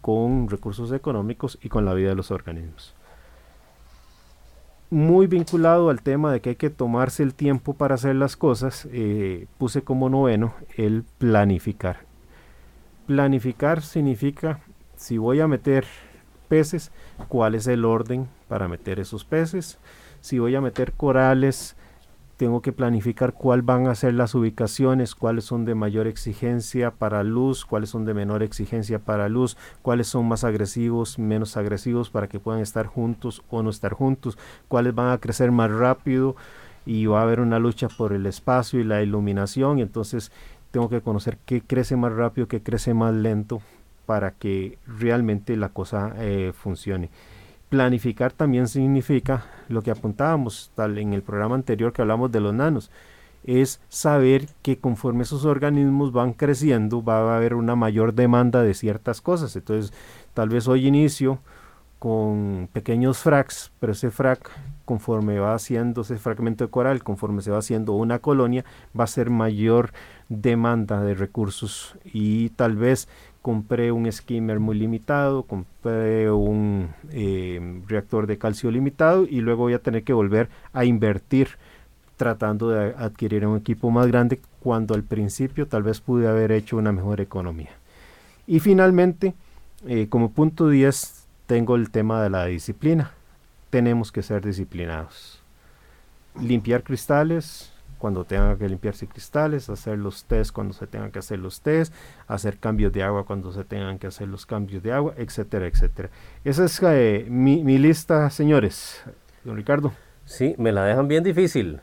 con recursos económicos y con la vida de los organismos. Muy vinculado al tema de que hay que tomarse el tiempo para hacer las cosas, eh, puse como noveno el planificar. Planificar significa si voy a meter peces, cuál es el orden para meter esos peces, si voy a meter corales, tengo que planificar cuáles van a ser las ubicaciones, cuáles son de mayor exigencia para luz, cuáles son de menor exigencia para luz, cuáles son más agresivos, menos agresivos para que puedan estar juntos o no estar juntos, cuáles van a crecer más rápido y va a haber una lucha por el espacio y la iluminación. Entonces tengo que conocer qué crece más rápido, qué crece más lento para que realmente la cosa eh, funcione. Planificar también significa lo que apuntábamos tal en el programa anterior que hablamos de los nanos, es saber que conforme esos organismos van creciendo va a haber una mayor demanda de ciertas cosas. Entonces, tal vez hoy inicio con pequeños fracs, pero ese frac, conforme va haciendo ese fragmento de coral, conforme se va haciendo una colonia, va a ser mayor demanda de recursos y tal vez compré un skimmer muy limitado, compré un eh, reactor de calcio limitado y luego voy a tener que volver a invertir tratando de adquirir un equipo más grande cuando al principio tal vez pude haber hecho una mejor economía. Y finalmente, eh, como punto 10, tengo el tema de la disciplina. Tenemos que ser disciplinados. Limpiar cristales, cuando tengan que limpiarse cristales, hacer los test cuando se tengan que hacer los test, hacer cambios de agua cuando se tengan que hacer los cambios de agua, etcétera, etcétera. Esa es eh, mi, lista, señores. Don Ricardo. Sí, me la dejan bien difícil,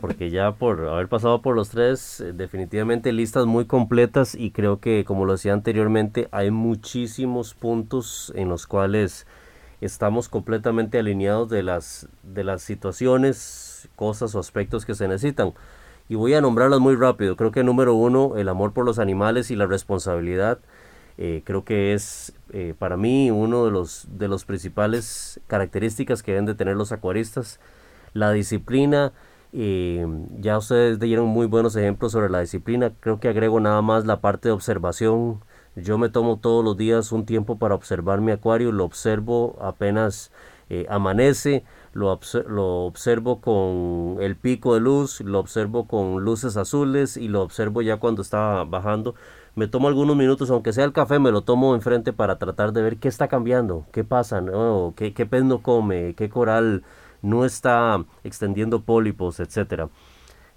porque ya por haber pasado por los tres, eh, definitivamente listas muy completas y creo que, como lo decía anteriormente, hay muchísimos puntos en los cuales estamos completamente alineados de las, de las situaciones cosas o aspectos que se necesitan. Y voy a nombrarlas muy rápido. Creo que número uno, el amor por los animales y la responsabilidad. Eh, creo que es eh, para mí uno de los, de los principales características que deben de tener los acuaristas. La disciplina, eh, ya ustedes dieron muy buenos ejemplos sobre la disciplina. Creo que agrego nada más la parte de observación. Yo me tomo todos los días un tiempo para observar mi acuario, lo observo apenas amanece, lo, lo, observo con el pico de luz, lo observo con luces azules y lo observo ya cuando está bajando. Me tomo algunos minutos, aunque sea el café, me lo tomo enfrente para tratar de ver qué está cambiando, qué pasa, ¿Qué, qué pez no come, qué coral no está extendiendo pólipos, etcétera.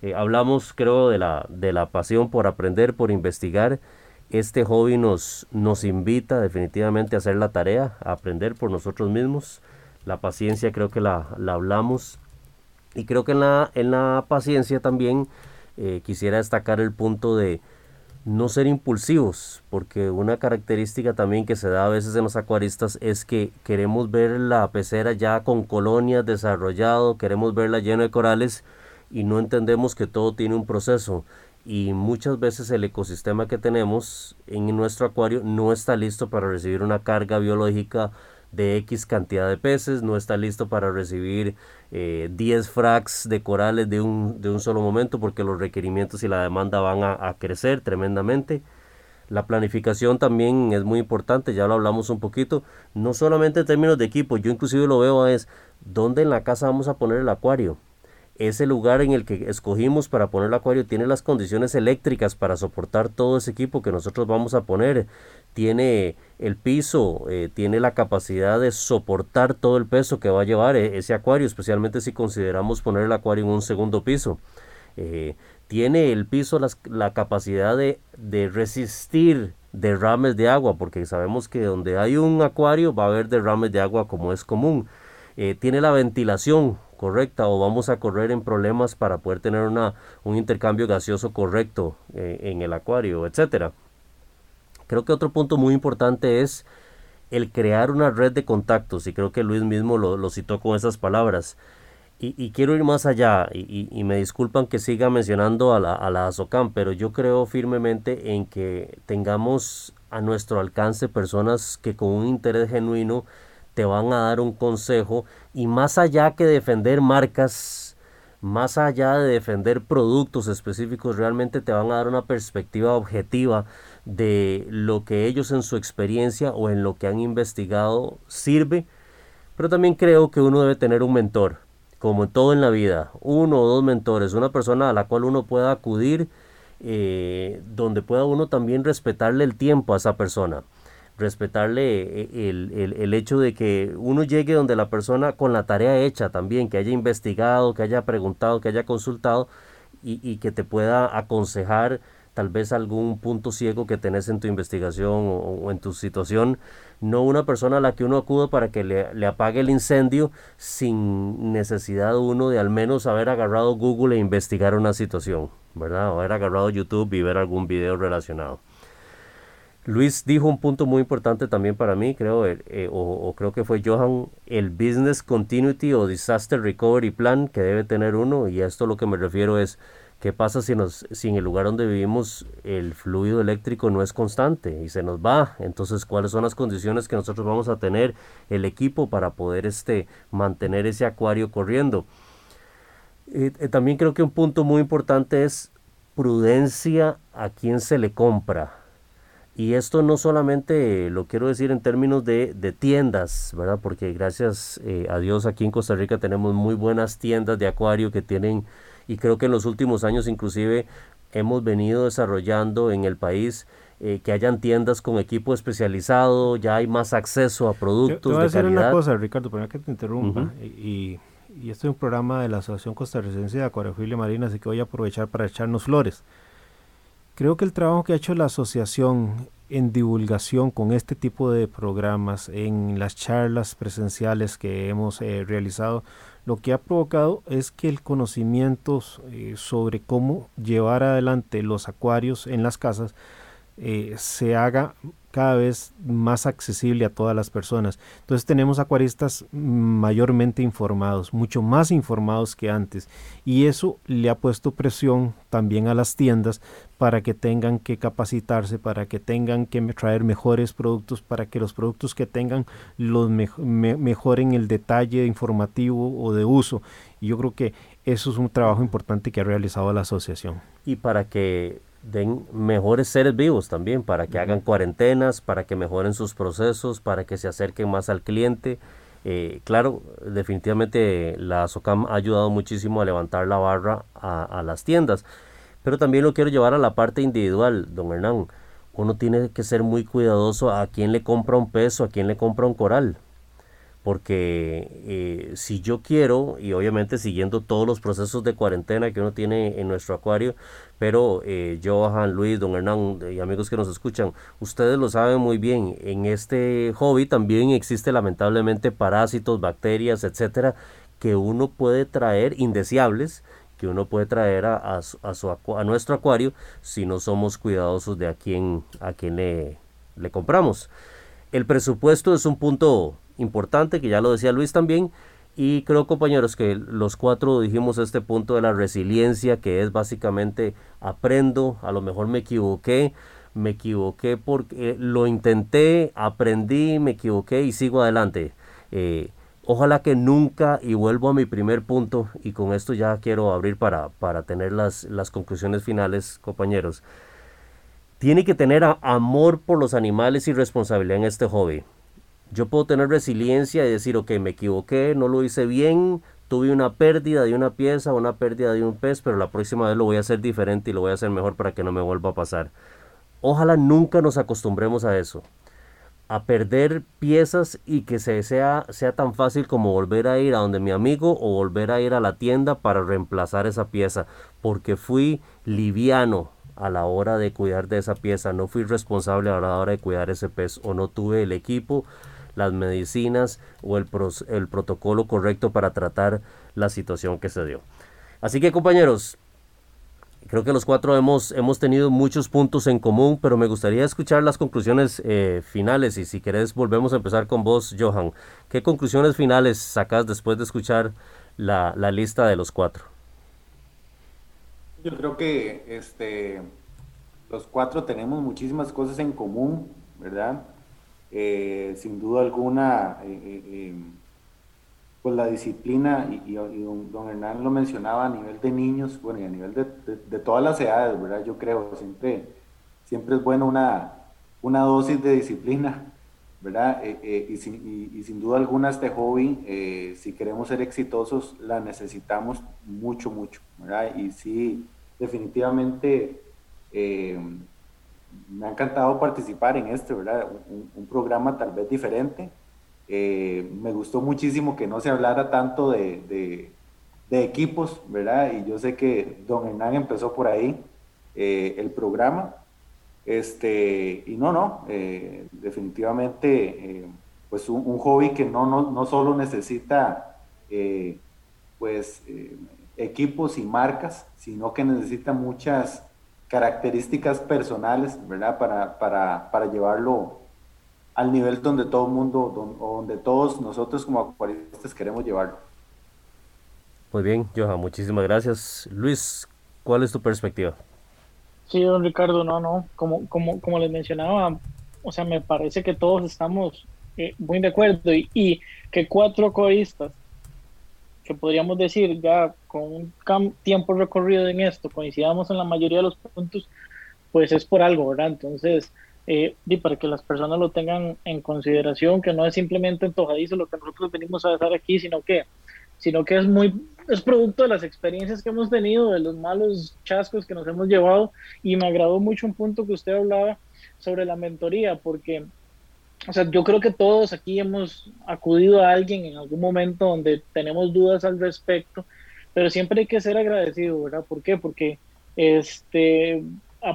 Eh, hablamos, creo, de la, de la pasión por aprender, por investigar. Este hobby nos, nos invita definitivamente a hacer la tarea, a aprender por nosotros mismos. La paciencia creo que la, hablamos. Y creo que en la, en la paciencia también eh, quisiera destacar el punto de no ser impulsivos, porque una característica también que se da a veces en los acuaristas es que queremos ver la pecera ya con colonias desarrollado, queremos verla llena de corales y no entendemos que todo tiene un proceso y muchas veces el ecosistema que tenemos en nuestro acuario no está listo para recibir una carga biológica de X cantidad de peces, no está listo para recibir 10 eh, fracs de corales de un, de un, solo momento porque los requerimientos y la demanda van a, crecer tremendamente. La planificación también es muy importante, ya lo hablamos un poquito, no solamente en términos de equipo, yo inclusive lo veo es dónde en la casa vamos a poner el acuario. Ese lugar en el que escogimos para poner el acuario tiene las condiciones eléctricas para soportar todo ese equipo que nosotros vamos a poner tiene el piso, eh, tiene la capacidad de soportar todo el peso que va a llevar eh, ese acuario, especialmente si consideramos poner el acuario en un segundo piso. Eh, tiene el piso la capacidad de, de, resistir derrames de agua, porque sabemos que donde hay un acuario va a haber derrames de agua como es común. tiene la ventilación correcta o vamos a correr en problemas para poder tener una, un intercambio gaseoso correcto en el acuario, etcétera. Creo que otro punto muy importante es el crear una red de contactos, y creo que Luis mismo lo, citó con esas palabras. Y, quiero ir más allá, y, me disculpan que siga mencionando a la, a la ASOCAM, pero yo creo firmemente en que tengamos a nuestro alcance personas que con un interés genuino te van a dar un consejo, y más allá que defender marcas, más allá de defender productos específicos, realmente te van a dar una perspectiva objetiva de lo que ellos en su experiencia o en lo que han investigado sirve. Pero también creo que uno debe tener un mentor, como todo en la vida, uno o dos mentores, una persona a la cual uno pueda acudir, eh, donde pueda uno también respetarle el tiempo a esa persona respetarle eh, el, hecho de que uno llegue donde la persona con la tarea hecha también, que haya investigado, que haya preguntado, que haya consultado y, que te pueda aconsejar tal vez algún punto ciego que tenés en tu investigación o, en tu situación, no una persona a la que uno acuda para que le, le, apague el incendio sin necesidad uno de al menos haber agarrado Google e investigar una situación, ¿verdad? O haber agarrado YouTube y ver algún video relacionado. Luis dijo un punto muy importante también para mí, creo, eh, eh, o, creo que fue Johan, el Business Continuity o Disaster Recovery Plan que debe tener uno, y a esto lo que me refiero es, ¿qué pasa si, nos, si en el lugar donde vivimos el fluido eléctrico no es constante y se nos va? Entonces, ¿cuáles son las condiciones que nosotros vamos a tener, el equipo, para poder este, mantener ese acuario corriendo? Eh, también creo que un punto muy importante es prudencia a quien se le compra y esto no solamente lo quiero decir en términos de, tiendas, ¿verdad? Porque gracias eh, a Dios aquí en Costa Rica tenemos muy buenas tiendas de acuario que tienen, y creo que en los últimos años inclusive hemos venido desarrollando en el país eh, que hayan tiendas con equipo especializado, ya hay más acceso a productos. Te, voy a decir una cosa, Ricardo, para que te interrumpa, y, y este es un programa de la Asociación Costarricense de Acuariofilia Marina, así que voy a aprovechar para echarnos flores. Creo que el trabajo que ha hecho la asociación en divulgación con este tipo de programas, en las charlas presenciales que hemos eh, realizado, lo que ha provocado es que el conocimiento eh, sobre cómo llevar adelante los acuarios en las casas eh, se haga cada vez más accesible a todas las personas. Entonces tenemos acuaristas mayormente informados, mucho más informados que antes. Y eso le ha puesto presión también a las tiendas para que tengan que capacitarse, para que tengan que traer mejores productos, para que los productos que tengan los mejoren el detalle informativo o de uso. Y yo creo que eso es un trabajo importante que ha realizado la asociación. Y para que den mejores seres vivos también, para que hagan cuarentenas, para que mejoren sus procesos, para que se acerquen más al cliente. Eh, claro, definitivamente la SOCAM ha ayudado muchísimo a levantar la barra a, las tiendas, pero también lo quiero llevar a la parte individual, don Hernán. Uno tiene que ser muy cuidadoso a quién le compra un peso, a quién le compra un coral porque eh, si yo quiero, y obviamente siguiendo todos los procesos de cuarentena que uno tiene en nuestro acuario, pero eh, Johan, Luis, don Hernán y amigos que nos escuchan, ustedes lo saben muy bien, en este hobby también existe lamentablemente parásitos, bacterias, etcétera, que uno puede traer indeseables, que uno puede traer a, a, nuestro acuario si no somos cuidadosos de a quién, a quién le, le compramos. El presupuesto es un punto importante, que ya lo decía Luis también, y creo compañeros que los cuatro dijimos este punto de la resiliencia, que es básicamente aprendo, a lo mejor me equivoqué, me equivoqué porque lo intenté, aprendí, me equivoqué y sigo adelante. Eh, ojalá que nunca, y vuelvo a mi primer punto, y con esto ya quiero abrir para, para tener las, las conclusiones finales, compañeros. Tiene que tener amor por los animales y responsabilidad en este hobby. Yo puedo tener resiliencia y decir, ok, me equivoqué, no lo hice bien, tuve una pérdida de una pieza, una pérdida de un pez, pero la próxima vez lo voy a hacer diferente y lo voy a hacer mejor para que no me vuelva a pasar. Ojalá nunca nos acostumbremos a eso, a perder piezas y que se sea, sea tan fácil como volver a ir a donde mi amigo o volver a ir a la tienda para reemplazar esa pieza, porque fui liviano a la hora de cuidar de esa pieza, no fui responsable a la hora de cuidar ese pez o no tuve el equipo las medicinas o el, el protocolo correcto para tratar la situación que se dio. Así que compañeros, creo que los cuatro hemos, hemos tenido muchos puntos en común, pero me gustaría escuchar las conclusiones eh, finales y si querés volvemos a empezar con vos, Johan. ¿Qué conclusiones finales sacas después de escuchar la, la lista de los cuatro? Yo creo que este, los cuatro tenemos muchísimas cosas en común, ¿verdad? Eh, sin duda alguna, eh, eh, pues la disciplina, y, don, Hernán lo mencionaba a nivel de niños, bueno, y a nivel de, de, todas las edades, ¿verdad? Yo creo, siempre, siempre es bueno una, una dosis de disciplina, ¿verdad? Eh, eh, y, sin, y, sin, duda alguna este hobby, eh, si queremos ser exitosos, la necesitamos mucho, mucho, ¿verdad? Y sí, definitivamente me ha encantado participar en este, ¿verdad? un programa tal vez diferente, eh, me gustó muchísimo que no se hablara tanto de, equipos, ¿verdad? Y yo sé que don Hernán empezó por ahí eh, el programa. Este, y no, no, eh, definitivamente, pues un, hobby que no, no, no solo necesita, pues, equipos y marcas, sino que necesita muchas características personales, ¿verdad? Para, para, para llevarlo al nivel donde todo el mundo, donde todos nosotros como acuaristas queremos llevarlo. Muy bien, Johan, muchísimas gracias. Luis, ¿cuál es tu perspectiva? Sí, don Ricardo, no, no, como, como, como les mencionaba, o sea, me parece que todos estamos eh, muy de acuerdo y, que cuatro acuaristas, que podríamos decir ya con un tiempo recorrido en esto, coincidamos en la mayoría de los puntos, pues es por algo, ¿verdad? Entonces, eh, y para que las personas lo tengan en consideración, que no es simplemente antojadizo lo que nosotros venimos a dejar aquí, sino que, sino que es muy es producto de las experiencias que hemos tenido, de los malos chascos que nos hemos llevado, y me agradó mucho un punto que usted hablaba sobre la mentoría, porque, o sea, yo creo que todos aquí hemos acudido a alguien en algún momento donde tenemos dudas al respecto, pero siempre hay que ser agradecido, ¿verdad? ¿Por qué? Porque este,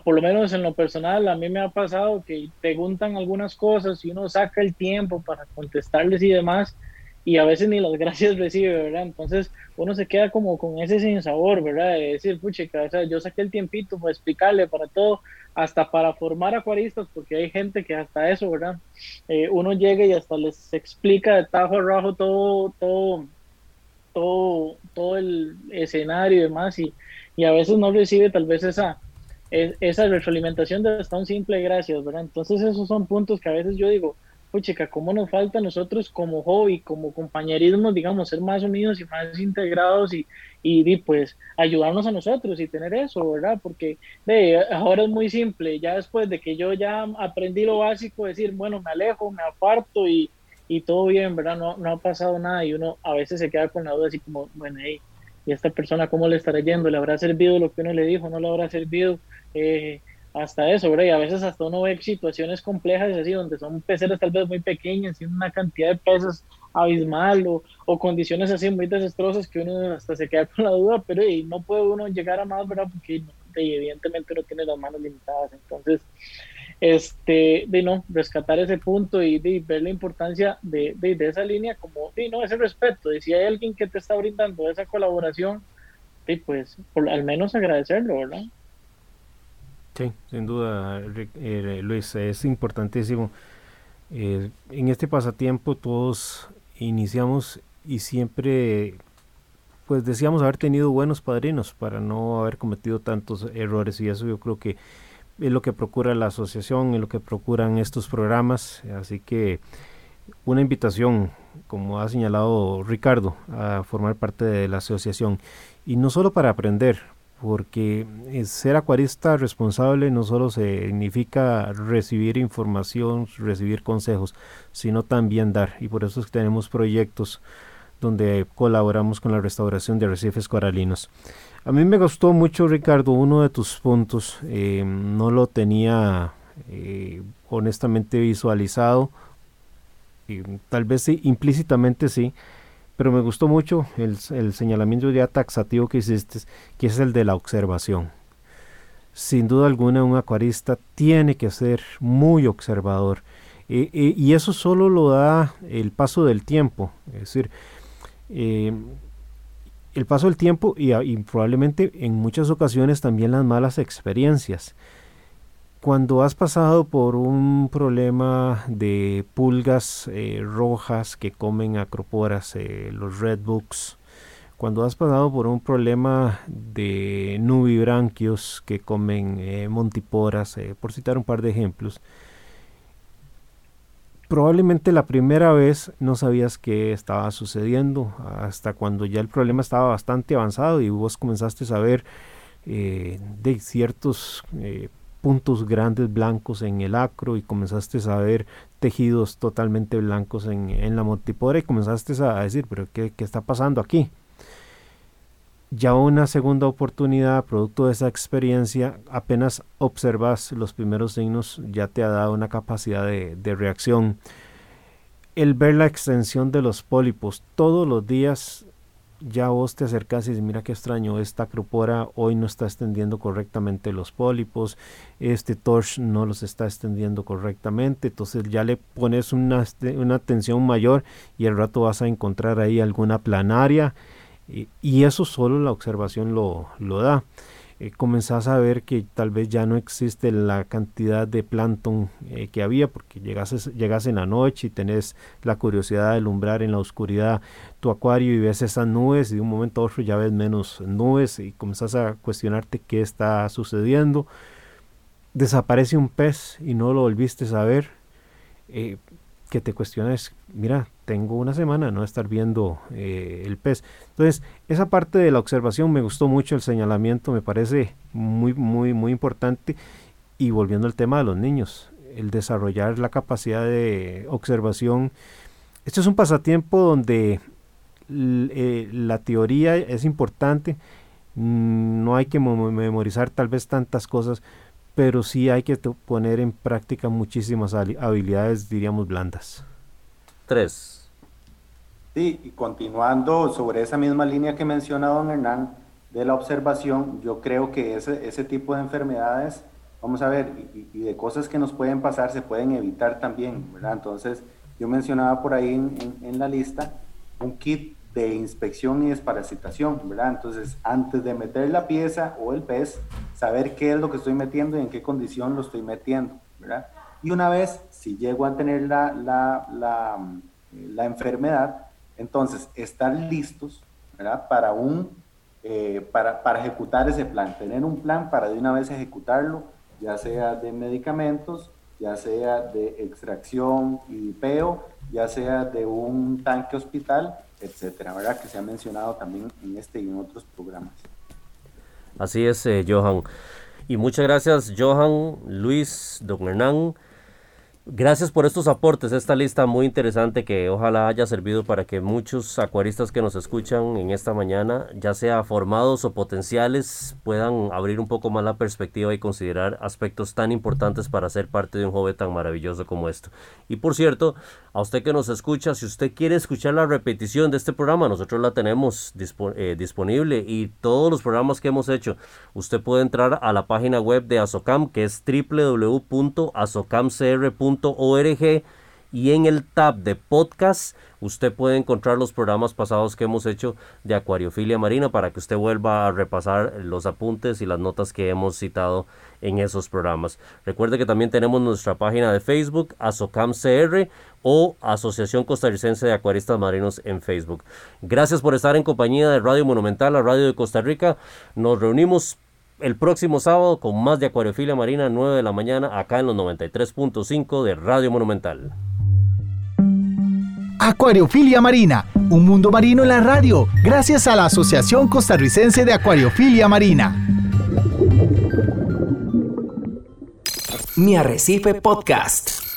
por lo menos en lo personal, a mí me ha pasado que preguntan algunas cosas y uno saca el tiempo para contestarles y demás, y a veces ni las gracias recibe, ¿verdad? Entonces uno se queda como con ese sinsabor, ¿verdad? De decir, puche, yo saqué el tiempito para explicarle, para todo, hasta para formar acuaristas, porque hay gente que hasta eso, ¿verdad? Eh, uno llega y hasta les explica de tajo a rajo todo, todo, todo, todo el escenario y demás, y, y a veces no recibe tal vez esa esa retroalimentación de hasta un simple gracias, ¿verdad? Entonces esos son puntos que a veces yo digo, chica, ¿cómo nos falta a nosotros como hobby, como compañerismo, digamos, ser más unidos y más integrados y, y, pues ayudarnos a nosotros y tener eso, ¿verdad? Porque de, ahora es muy simple, ya después de que yo ya aprendí lo básico, decir, bueno, me alejo, me aparto y, y todo bien, ¿verdad? No, no ha pasado nada y uno a veces se queda con la duda así como, bueno, hey, ¿y esta persona cómo le estará yendo? ¿Le habrá servido lo que uno le dijo? ¿No le habrá servido? Eh, hasta eso, ¿verdad? Y a veces hasta uno ve situaciones complejas así, donde son peceras tal vez muy pequeñas y una cantidad de peces abismal o, o, condiciones así muy desastrosas que uno hasta se queda con la duda, pero no puede uno llegar a más, ¿verdad? Porque evidentemente uno tiene las manos limitadas. Entonces, este, de no, rescatar ese punto y de, ver la importancia de, de, esa línea como, de no, ese respeto, de si hay alguien que te está brindando esa colaboración, pues al menos agradecerlo, ¿verdad? Sí, sin duda, eh, Luis, es importantísimo. Eh, en este pasatiempo todos iniciamos y siempre pues decíamos haber tenido buenos padrinos para no haber cometido tantos errores y eso yo creo que es lo que procura la asociación, es lo que procuran estos programas, así que una invitación, como ha señalado Ricardo, a formar parte de la asociación y no solo para aprender, porque eh, ser acuarista responsable no solo significa recibir información, recibir consejos, sino también dar. Y por eso tenemos proyectos donde colaboramos con la restauración de arrecifes coralinos. A mí me gustó mucho, Ricardo, uno de tus puntos. Eh, no lo tenía eh, honestamente visualizado. tal vez sí, implícitamente sí, pero me gustó mucho el, señalamiento ya taxativo que hiciste, que es el de la observación. Sin duda alguna, un acuarista tiene que ser muy observador. Y eso solo lo da el paso del tiempo. Es decir, eh, el paso del tiempo y, y, probablemente en muchas ocasiones también las malas experiencias. Cuando has pasado por un problema de pulgas eh, rojas que comen acroporas, eh, los redbooks, cuando has pasado por un problema de nubibranquios que comen eh, montiporas, por citar un par de ejemplos, probablemente la primera vez no sabías qué estaba sucediendo hasta cuando ya el problema estaba bastante avanzado y vos comenzaste a eh, de ciertos eh, puntos grandes blancos en el acro y comenzaste a ver tejidos totalmente blancos en, la montipora y comenzaste a decir, pero ¿qué, ¿qué, está pasando aquí? Ya una segunda oportunidad, producto de esa experiencia, apenas observas los primeros signos, ya te ha dado una capacidad de, de reacción. El ver la extensión de los pólipos todos los días ya vos te acercas y dices, mira qué extraño, esta acropora hoy no está extendiendo correctamente los pólipos, este torch no los está extendiendo correctamente, entonces ya le pones una, una atención mayor y al rato vas a encontrar ahí alguna planaria y, y eso solo la observación lo, lo da. Eh, comenzás a ver que tal vez ya no existe la cantidad de plancton eh, que había porque llegas, llegas en la noche y tenés la curiosidad de alumbrar en la oscuridad tu acuario y ves esas nubes y de un momento a otro ya ves menos nubes y comenzás a cuestionarte qué está sucediendo. Desaparece un pez y no lo volviste a ver. Eh, que te cuestiones, mira, tengo una semana no estar viendo eh, el pez. Entonces, esa parte de la observación me gustó mucho, el señalamiento me parece muy, muy, muy importante. Y volviendo al tema de los niños, el desarrollar la capacidad de observación. Esto es un pasatiempo donde eh, la teoría es importante, mm, no hay que memorizar tal vez tantas cosas, pero sí hay que poner en práctica muchísimas habilidades, diríamos, blandas. Tres. Sí, y continuando sobre esa misma línea que menciona don Hernán de la observación, yo creo que ese, ese tipo de enfermedades, vamos a ver, y, de cosas que nos pueden pasar, se pueden evitar también, ¿verdad? Entonces, yo mencionaba por ahí en, en la lista un kit de inspección y desparasitación, ¿verdad? Entonces, antes de meter la pieza o el pez, saber qué es lo que estoy metiendo y en qué condición lo estoy metiendo, ¿verdad? Y una vez, si llego a tener la, la, la, la enfermedad, entonces estar listos, ¿verdad? Para, un, eh, para, para ejecutar ese plan, tener un plan para de una vez ejecutarlo, ya sea de medicamentos, ya sea de extracción y peo, ya sea de un tanque hospital, etcétera, ¿verdad? Que se ha mencionado también en este y en otros programas. Así es, eh, Johan. Y muchas gracias, Johan, Luis, don Hernán. Gracias por estos aportes, esta lista muy interesante que ojalá haya servido para que muchos acuaristas que nos escuchan en esta mañana, ya sea formados o potenciales, puedan abrir un poco más la perspectiva y considerar aspectos tan importantes para ser parte de un joven tan maravilloso como esto. Y por cierto, a usted que nos escucha, si usted quiere escuchar la repetición de este programa, nosotros la tenemos eh, disponible y todos los programas que hemos hecho, usted puede entrar a la página web de Azocam que es www.azocamcr.com y en el tab de podcast usted puede encontrar los programas pasados que hemos hecho de acuariofilia marina para que usted vuelva a repasar los apuntes y las notas que hemos citado en esos programas. Recuerde que también tenemos nuestra página de Facebook, ASOCAMCR o Asociación Costarricense de Acuaristas Marinos en Facebook. Gracias por estar en compañía de Radio Monumental, la radio de Costa Rica. Nos reunimos el próximo sábado con más de Acuariofilia Marina, 9 de la mañana, acá en los 93.5 de Radio Monumental. Acuariofilia Marina, un mundo marino en la radio, gracias a la Asociación Costarricense de Acuariofilia Marina. Mi Arrecife Podcast.